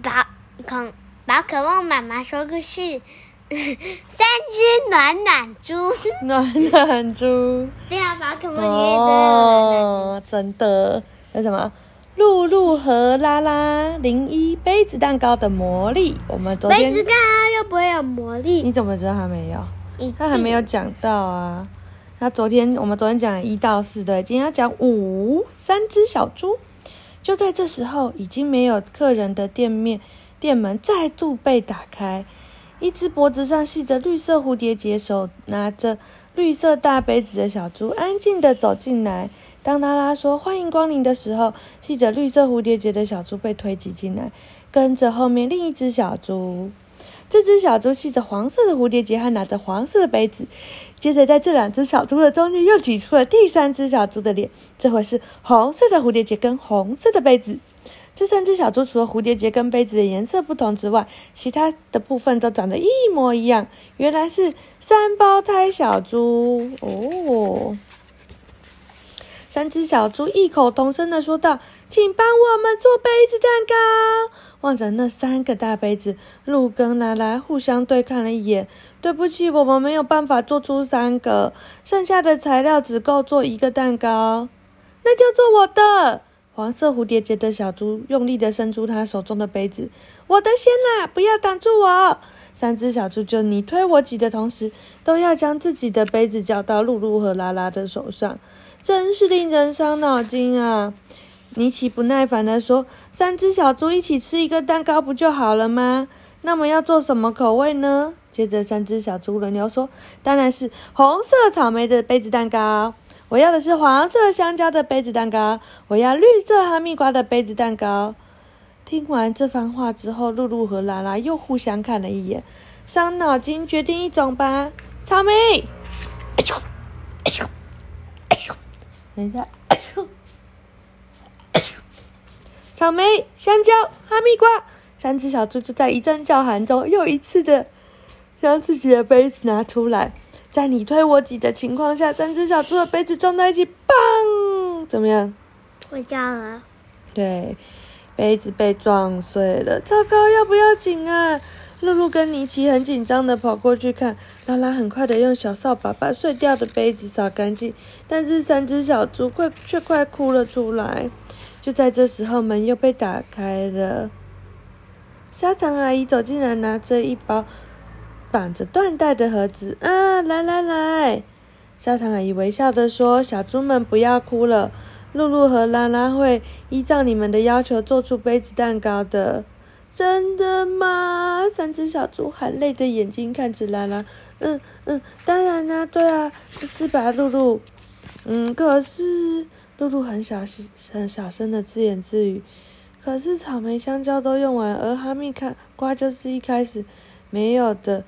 宝恐宝可梦妈妈说故事，三只暖暖猪。暖暖猪。对啊，宝可梦里面都有暖暖猪。真的，那什么？露露和拉拉零一杯子蛋糕的魔力，我们昨天杯子蛋糕又不会有魔力，你怎么知道他没有？他还没有讲到啊。他昨天我们昨天讲了一到四，对，今天要讲五，三只小猪。就在这时候，已经没有客人的店面店门再度被打开，一只脖子上系着绿色蝴蝶结、手拿着绿色大杯子的小猪安静地走进来。当拉拉说“欢迎光临”的时候，系着绿色蝴蝶结的小猪被推挤进来，跟着后面另一只小猪。这只小猪系着黄色的蝴蝶结，还拿着黄色的杯子。接着，在这两只小猪的中间又挤出了第三只小猪的脸，这回是红色的蝴蝶结跟红色的杯子。这三只小猪除了蝴蝶结跟杯子的颜色不同之外，其他的部分都长得一模一样。原来是三胞胎小猪哦。三只小猪异口同声的说道：“请帮我们做杯子蛋糕。”望着那三个大杯子，鹿跟拉拉互相对看了一眼。对不起，我们没有办法做出三个，剩下的材料只够做一个蛋糕。那就做我的。黄色蝴蝶结的小猪用力的伸出他手中的杯子，我的先啦，不要挡住我！三只小猪就你推我挤的同时，都要将自己的杯子交到露露和拉拉的手上，真是令人伤脑筋啊！尼奇不耐烦地说：“三只小猪一起吃一个蛋糕不就好了吗？那么要做什么口味呢？”接着，三只小猪轮流说：“当然是红色草莓的杯子蛋糕，我要的是黄色香蕉的杯子蛋糕，我要绿色哈密瓜的杯子蛋糕。”听完这番话之后，露露和拉拉又互相看了一眼，伤脑筋，决定一种吧。草莓，哎，等一下。草莓、香蕉、哈密瓜，三只小猪就在一阵叫喊中，又一次的将自己的杯子拿出来，在你推我挤的情况下，三只小猪的杯子撞在一起，砰！怎么样？我叫了。对，杯子被撞碎了，糟糕，要不要紧啊？露露跟尼奇很紧张的跑过去看，拉拉很快的用小扫把把碎掉的杯子扫干净，但是三只小猪快却快哭了出来。就在这时候，门又被打开了。砂糖阿姨走进来，拿着一包绑着缎带的盒子。啊，来来来！砂糖阿姨微笑的说：“小猪们不要哭了，露露和拉拉会依照你们的要求做出杯子蛋糕的。”真的吗？三只小猪含泪的眼睛看着拉拉。嗯嗯，当然啦，对啊，是吧，露露？嗯，可是。露露很小声、很小声的自言自语。可是草莓、香蕉都用完，而哈密瓜就是一开始没有的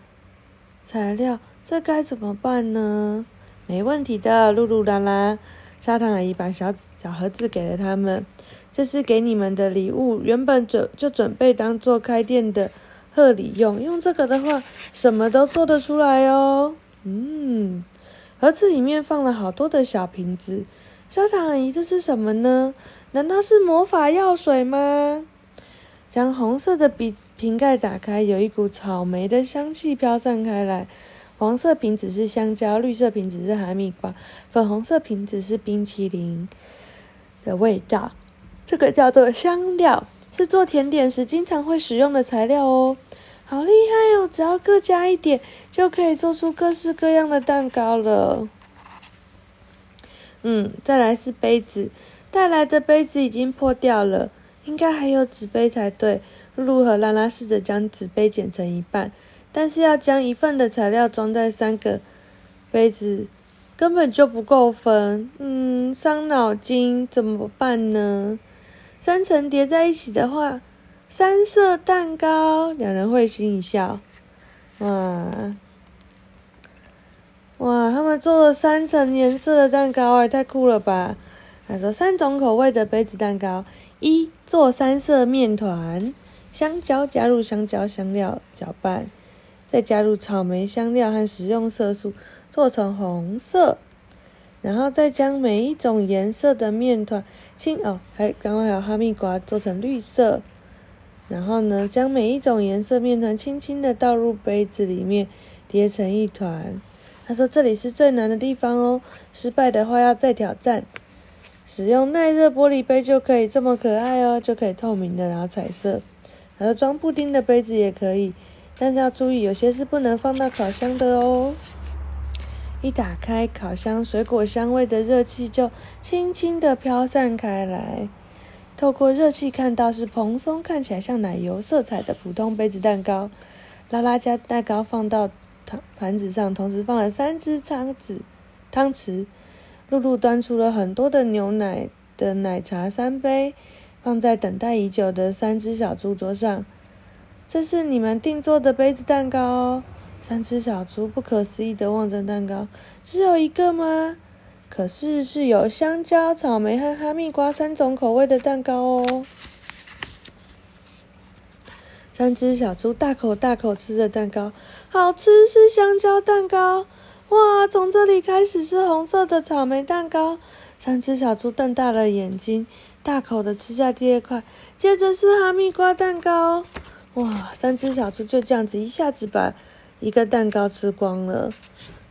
材料，这该怎么办呢？没问题的，露露啦啦。砂糖阿姨把小小盒子给了他们，这是给你们的礼物，原本准就准备当做开店的贺礼用。用这个的话，什么都做得出来哦。嗯，盒子里面放了好多的小瓶子。砂糖阿姨，这是什么呢？难道是魔法药水吗？将红色的瓶瓶盖打开，有一股草莓的香气飘散开来。黄色瓶子是香蕉，绿色瓶子是哈密瓜，粉红色瓶子是冰淇淋的味道。这个叫做香料，是做甜点时经常会使用的材料哦。好厉害哦！只要各加一点，就可以做出各式各样的蛋糕了。嗯，再来是杯子，带来的杯子已经破掉了，应该还有纸杯才对。露露和拉拉试着将纸杯剪成一半，但是要将一份的材料装在三个杯子，根本就不够分。嗯，伤脑筋，怎么办呢？三层叠在一起的话，三色蛋糕。两人会心一笑，哇。哇，他们做了三层颜色的蛋糕，哎，太酷了吧！他说三种口味的杯子蛋糕：一做三色面团，香蕉加入香蕉香料搅拌，再加入草莓香料和食用色素做成红色，然后再将每一种颜色的面团青哦，还刚刚还有哈密瓜做成绿色，然后呢，将每一种颜色面团轻轻的倒入杯子里面，叠成一团。他说：“这里是最难的地方哦，失败的话要再挑战。使用耐热玻璃杯就可以这么可爱哦，就可以透明的，然后彩色。然后装布丁的杯子也可以，但是要注意，有些是不能放到烤箱的哦。一打开烤箱，水果香味的热气就轻轻的飘散开来。透过热气看到是蓬松，看起来像奶油色彩的普通杯子蛋糕。拉拉将蛋糕放到。”汤盘子上同时放了三只汤匙，汤匙。露露端出了很多的牛奶的奶茶三杯，放在等待已久的三只小猪桌上。这是你们定做的杯子蛋糕哦。三只小猪不可思议的望着蛋糕，只有一个吗？可是是有香蕉、草莓和哈密瓜三种口味的蛋糕哦。三只小猪大口大口吃着蛋糕，好吃是香蕉蛋糕，哇！从这里开始是红色的草莓蛋糕。三只小猪瞪大了眼睛，大口的吃下第二块，接着是哈密瓜蛋糕，哇！三只小猪就这样子一下子把一个蛋糕吃光了。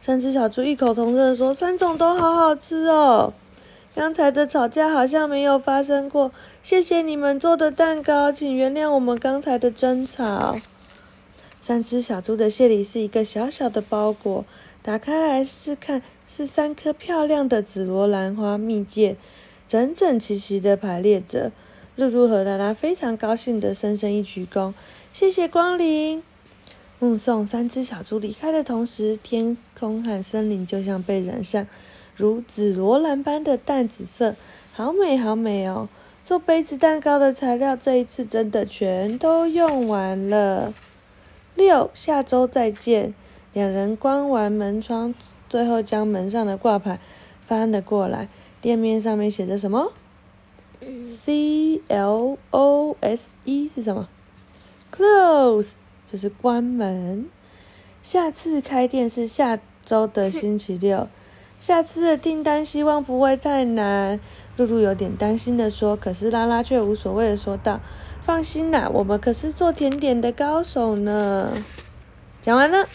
三只小猪异口同声的说：“三种都好好吃哦。”刚才的吵架好像没有发生过。谢谢你们做的蛋糕，请原谅我们刚才的争吵。三只小猪的谢礼是一个小小的包裹，打开来试看，是三颗漂亮的紫罗兰花蜜饯，整整齐齐的排列着。露露和拉拉非常高兴的深深一鞠躬，谢谢光临。目送三只小猪离开的同时，天空和森林就像被染上。如紫罗兰般的淡紫色，好美好美哦！做杯子蛋糕的材料这一次真的全都用完了。六，下周再见。两人关完门窗，最后将门上的挂牌翻了过来，店面上面写着什么？C L O S E 是什么？Close 就是关门。下次开店是下周的星期六。下次的订单希望不会太难，露露有点担心的说。可是拉拉却无所谓的说道：“放心啦，我们可是做甜点的高手呢。”讲完了，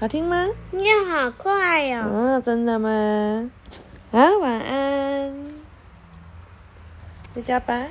好听吗？你好快哟！嗯，真的吗？啊，晚安，回家吧。